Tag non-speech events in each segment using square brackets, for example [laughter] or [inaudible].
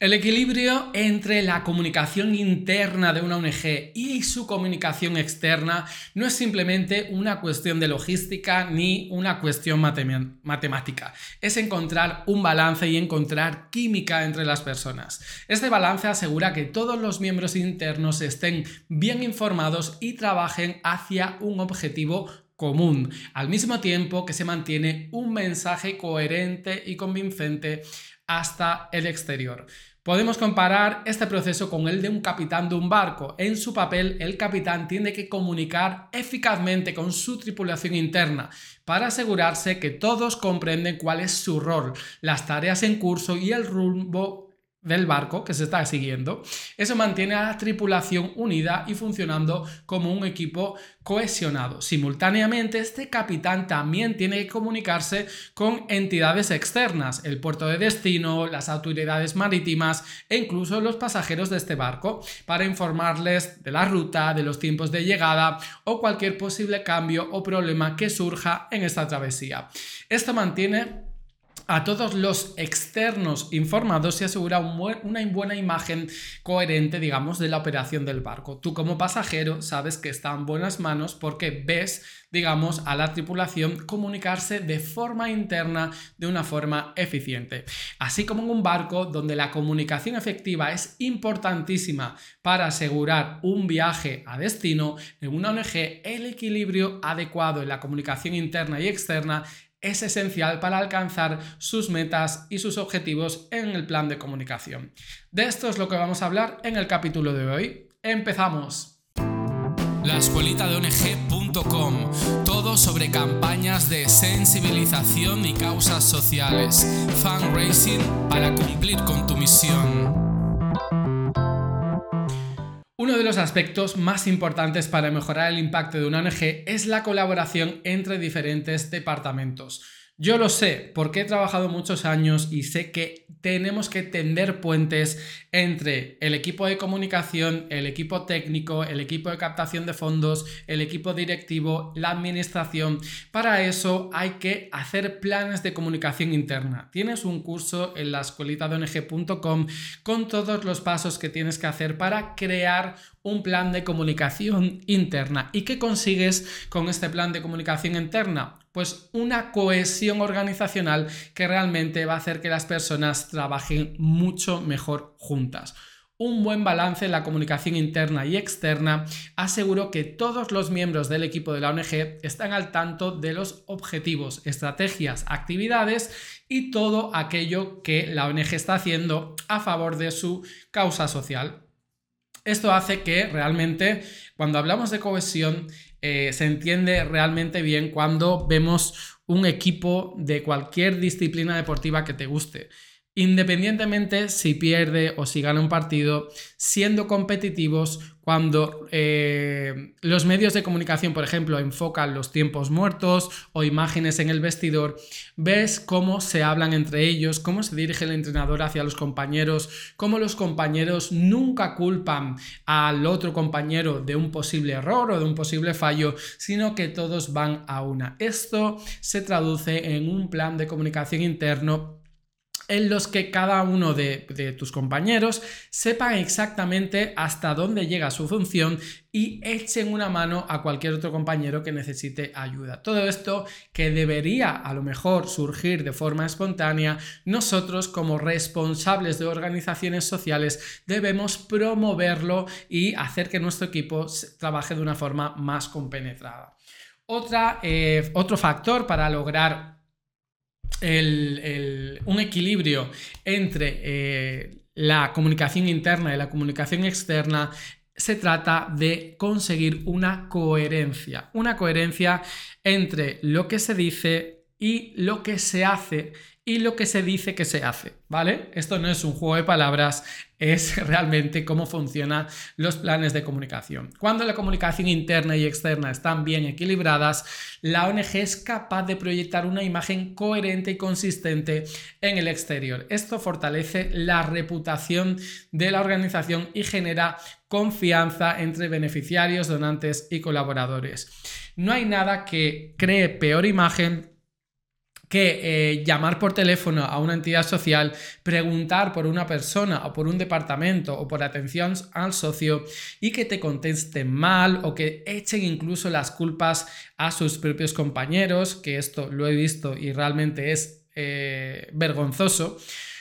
El equilibrio entre la comunicación interna de una ONG y su comunicación externa no es simplemente una cuestión de logística ni una cuestión matemática. Es encontrar un balance y encontrar química entre las personas. Este balance asegura que todos los miembros internos estén bien informados y trabajen hacia un objetivo común, al mismo tiempo que se mantiene un mensaje coherente y convincente hasta el exterior. Podemos comparar este proceso con el de un capitán de un barco. En su papel, el capitán tiene que comunicar eficazmente con su tripulación interna para asegurarse que todos comprenden cuál es su rol, las tareas en curso y el rumbo del barco que se está siguiendo. Eso mantiene a la tripulación unida y funcionando como un equipo cohesionado. Simultáneamente, este capitán también tiene que comunicarse con entidades externas, el puerto de destino, las autoridades marítimas e incluso los pasajeros de este barco, para informarles de la ruta, de los tiempos de llegada o cualquier posible cambio o problema que surja en esta travesía. Esto mantiene a todos los externos informados y asegura una buena imagen coherente, digamos, de la operación del barco. Tú como pasajero sabes que está en buenas manos porque ves, digamos, a la tripulación comunicarse de forma interna de una forma eficiente. Así como en un barco donde la comunicación efectiva es importantísima para asegurar un viaje a destino, en una ONG el equilibrio adecuado en la comunicación interna y externa es esencial para alcanzar sus metas y sus objetivos en el plan de comunicación. De esto es lo que vamos a hablar en el capítulo de hoy. ¡Empezamos! La escuelita de ONG.com, todo sobre campañas de sensibilización y causas sociales, fundraising para cumplir con tu misión. De los aspectos más importantes para mejorar el impacto de una ONG es la colaboración entre diferentes departamentos. Yo lo sé porque he trabajado muchos años y sé que tenemos que tender puentes entre el equipo de comunicación, el equipo técnico, el equipo de captación de fondos, el equipo directivo, la administración. Para eso hay que hacer planes de comunicación interna. Tienes un curso en la escuelita de ONG.com con todos los pasos que tienes que hacer para crear un plan de comunicación interna. ¿Y qué consigues con este plan de comunicación interna? Pues una cohesión organizacional que realmente va a hacer que las personas trabajen mucho mejor juntas. Un buen balance en la comunicación interna y externa aseguró que todos los miembros del equipo de la ONG están al tanto de los objetivos, estrategias, actividades y todo aquello que la ONG está haciendo a favor de su causa social. Esto hace que realmente cuando hablamos de cohesión eh, se entiende realmente bien cuando vemos un equipo de cualquier disciplina deportiva que te guste. Independientemente si pierde o si gana un partido, siendo competitivos cuando eh, los medios de comunicación, por ejemplo, enfocan los tiempos muertos o imágenes en el vestidor, ves cómo se hablan entre ellos, cómo se dirige el entrenador hacia los compañeros, cómo los compañeros nunca culpan al otro compañero de un posible error o de un posible fallo, sino que todos van a una. Esto se traduce en un plan de comunicación interno en los que cada uno de, tus compañeros sepan exactamente hasta dónde llega su función y echen una mano a cualquier otro compañero que necesite ayuda. Todo esto que debería a lo mejor surgir de forma espontánea, nosotros como responsables de organizaciones sociales debemos promoverlo y hacer que nuestro equipo trabaje de una forma más compenetrada. Eh, otro factor para lograr un equilibrio entre eh, la comunicación interna y la comunicación externa, se trata de conseguir una coherencia, una coherencia entre lo que se dice y lo que se hace y lo que se dice que se hace, ¿vale? Esto no es un juego de palabras, es [laughs] realmente cómo funcionan los planes de comunicación. Cuando la comunicación interna y externa están bien equilibradas, la ONG es capaz de proyectar una imagen coherente y consistente en el exterior. Esto fortalece la reputación de la organización y genera confianza entre beneficiarios, donantes y colaboradores. No hay nada que cree peor imagen que eh, llamar por teléfono a una entidad social, preguntar por una persona o por un departamento o por atención al socio y que te contesten mal o que echen incluso las culpas a sus propios compañeros, que esto lo he visto y realmente es eh, vergonzoso.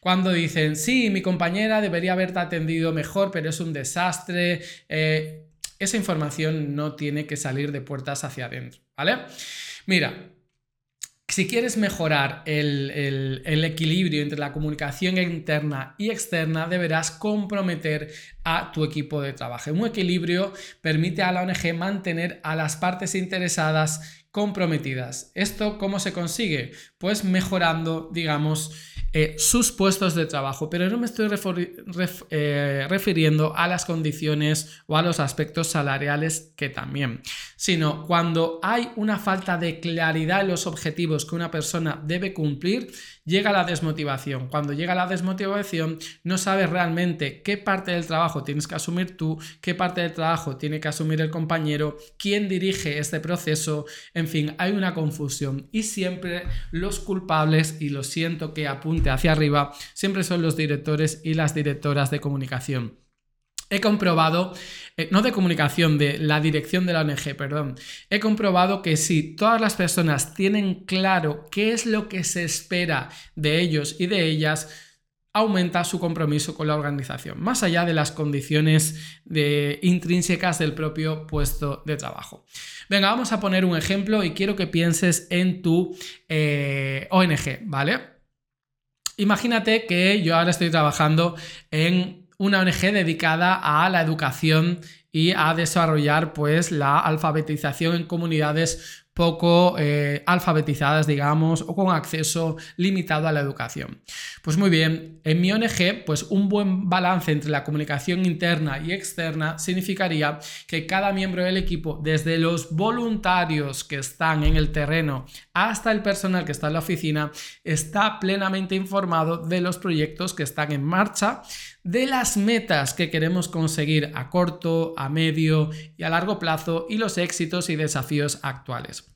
Cuando dicen, sí, mi compañera debería haberte atendido mejor, pero es un desastre. Eh, esa información no tiene que salir de puertas hacia adentro, ¿vale? Mira, si quieres mejorar el, equilibrio entre la comunicación interna y externa, deberás comprometer a tu equipo de trabajo. Un equilibrio permite a la ONG mantener a las partes interesadas comprometidas. ¿Esto cómo se consigue? Pues mejorando, digamos, eh, sus puestos de trabajo, pero no me estoy eh, refiriendo a las condiciones o a los aspectos salariales que también, sino cuando hay una falta de claridad en los objetivos que una persona debe cumplir, llega la desmotivación. Cuando llega la desmotivación, no sabes realmente qué parte del trabajo tienes que asumir tú, qué parte del trabajo tiene que asumir el compañero, quién dirige este proceso, en fin, hay una confusión y siempre los culpables, y lo siento que apunto hacia arriba siempre son los directores y las directoras de comunicación. He comprobado, eh, no de comunicación, de la dirección de la ONG, perdón, he comprobado que si todas las personas tienen claro qué es lo que se espera de ellos y de ellas, aumenta su compromiso con la organización, más allá de las condiciones intrínsecas del propio puesto de trabajo. Venga, vamos a poner un ejemplo y quiero que pienses en tu eh, ONG, ¿vale? Imagínate que yo ahora estoy trabajando en una ONG dedicada a la educación y a desarrollar pues la alfabetización en comunidades poco eh, alfabetizadas, digamos, o con acceso limitado a la educación. Pues muy bien, en mi ONG, pues un buen balance entre la comunicación interna y externa significaría que cada miembro del equipo, desde los voluntarios que están en el terreno hasta el personal que está en la oficina, está plenamente informado de los proyectos que están en marcha, de las metas que queremos conseguir a corto, a medio y a largo plazo y los éxitos y desafíos actuales.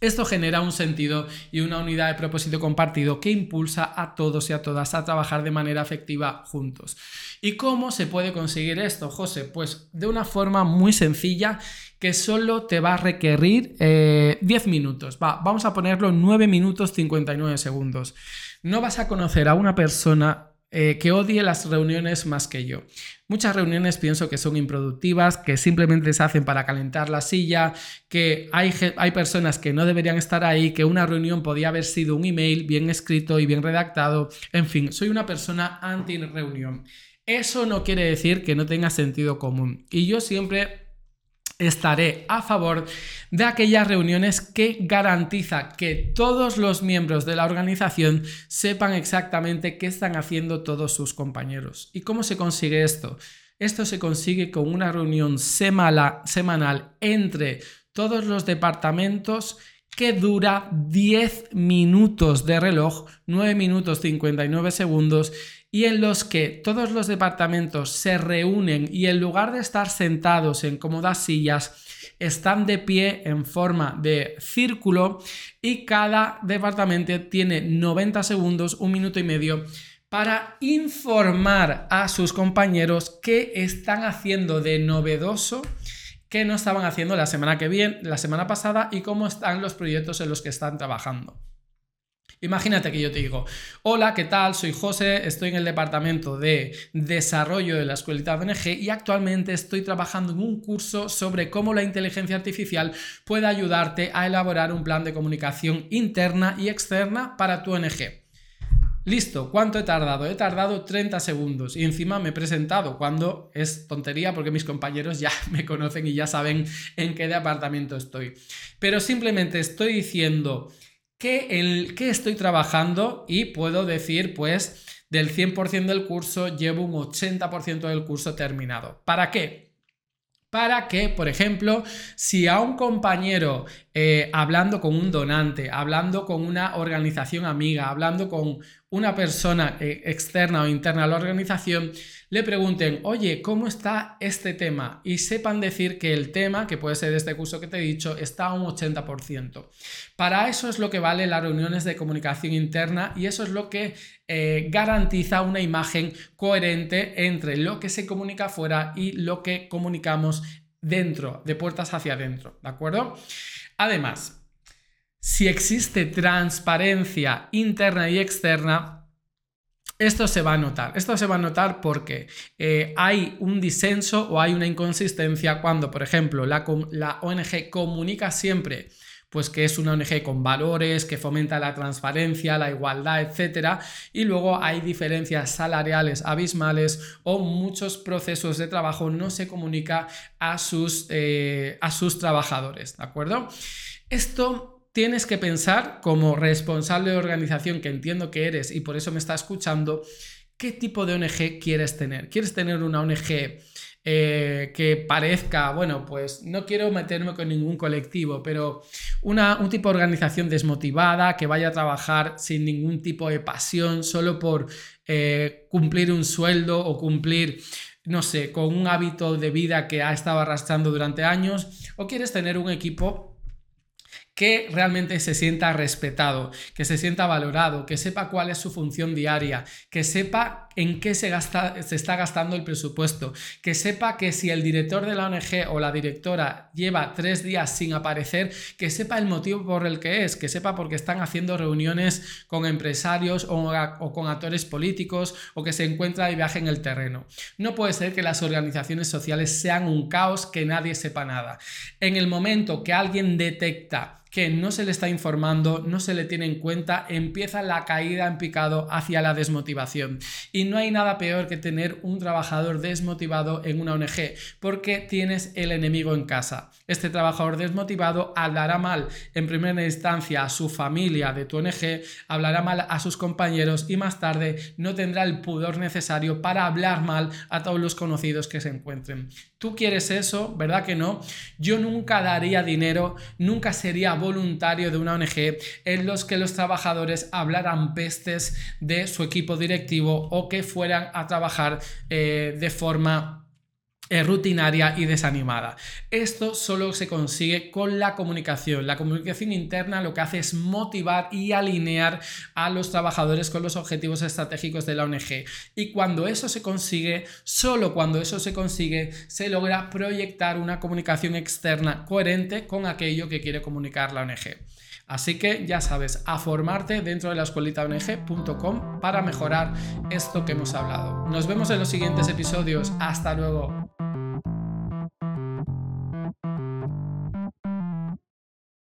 Esto genera un sentido y una unidad de propósito compartido que impulsa a todos y a todas a trabajar de manera efectiva juntos. ¿Y cómo se puede conseguir esto, José? Pues de una forma muy sencilla que solo te va a requerir 10 eh, minutos. Va, vamos a ponerlo 9 minutos 59 segundos. No vas a conocer a una persona eh, que odie las reuniones más que yo. Muchas reuniones pienso que son improductivas, que simplemente se hacen para calentar la silla, que hay, hay personas que no deberían estar ahí, que una reunión podía haber sido un email bien escrito y bien redactado. En fin, soy una persona anti-reunión. Eso no quiere decir que no tenga sentido común. Y yo siempre estaré a favor de aquellas reuniones que garantiza que todos los miembros de la organización sepan exactamente qué están haciendo todos sus compañeros. ¿Y cómo se consigue esto? Esto se consigue con una reunión semanal entre todos los departamentos que dura 10 minutos de reloj, 9 minutos 59 segundos y en los que todos los departamentos se reúnen y en lugar de estar sentados en cómodas sillas, están de pie en forma de círculo y cada departamento tiene 90 segundos, un minuto y medio para informar a sus compañeros qué están haciendo de novedoso que no estaban haciendo la semana que viene, la semana pasada y cómo están los proyectos en los que están trabajando. Imagínate que yo te digo, hola, ¿qué tal? Soy José, estoy en el departamento de desarrollo de la escuelita de ONG y actualmente estoy trabajando en un curso sobre cómo la inteligencia artificial puede ayudarte a elaborar un plan de comunicación interna y externa para tu ONG. Listo, ¿cuánto he tardado? He tardado 30 segundos y encima me he presentado cuando es tontería porque mis compañeros ya [laughs] me conocen y ya saben en qué departamento estoy. Pero simplemente estoy diciendo que, el, estoy trabajando y puedo decir, pues, del 100% del curso llevo un 80% del curso terminado. ¿Para qué? Para que, por ejemplo, si a un compañero eh, hablando con un donante, hablando con una organización amiga, hablando con una persona eh, externa o interna a la organización le pregunten, oye, ¿cómo está este tema? Y sepan decir que el tema, que puede ser este curso que te he dicho, está a un 80%. Para eso es lo que vale las reuniones de comunicación interna y eso es lo que eh, garantiza una imagen coherente entre lo que se comunica afuera y lo que comunicamos dentro, de puertas hacia adentro, ¿de acuerdo? Además, si existe transparencia interna y externa, esto se va a notar. Esto se va a notar porque eh, hay un disenso o hay una inconsistencia cuando, por ejemplo, la, la ONG comunica siempre pues que es una ONG con valores, que fomenta la transparencia, la igualdad, etc. Y luego hay diferencias salariales abismales o muchos procesos de trabajo no se comunica a sus, eh, a sus trabajadores, ¿de acuerdo? Esto tienes que pensar como responsable de organización que entiendo que eres y por eso me está escuchando, ¿qué tipo de ONG quieres tener? ¿Quieres tener una ONG eh, que parezca, bueno, pues no quiero meterme con ningún colectivo, pero una, un tipo de organización desmotivada, que vaya a trabajar sin ningún tipo de pasión, solo por eh, cumplir un sueldo o cumplir no sé, con un hábito de vida que ha estado arrastrando durante años, o quieres tener un equipo que realmente se sienta respetado, que se sienta valorado, que sepa cuál es su función diaria, que sepa en qué se, está gastando el presupuesto, que sepa que si el director de la ONG o la directora lleva tres días sin aparecer, que sepa el motivo por el que es, que sepa porque están haciendo reuniones con empresarios o, con actores políticos o que se encuentra de viaje en el terreno. No puede ser que las organizaciones sociales sean un caos que nadie sepa nada. En el momento que alguien detecta que no se le está informando, no se le tiene en cuenta, empieza la caída en picado hacia la desmotivación. No hay nada peor que tener un trabajador desmotivado en una ONG, porque tienes el enemigo en casa. Este trabajador desmotivado hablará mal en primera instancia a su familia de tu ONG, hablará mal a sus compañeros y más tarde no tendrá el pudor necesario para hablar mal a todos los conocidos que se encuentren. Tú quieres eso, ¿verdad que no? Yo nunca daría dinero, nunca sería voluntario de una ONG en los que los trabajadores hablaran pestes de su equipo directivo o que fueran a trabajar eh, de forma rutinaria y desanimada. Esto solo se consigue con la comunicación. La comunicación interna lo que hace es motivar y alinear a los trabajadores con los objetivos estratégicos de la ONG. Y cuando eso se consigue, solo cuando eso se consigue, se logra proyectar una comunicación externa coherente con aquello que quiere comunicar la ONG. Así que ya sabes, a formarte dentro de la escuelitaong.com para mejorar esto que hemos hablado. Nos vemos en los siguientes episodios. Hasta luego.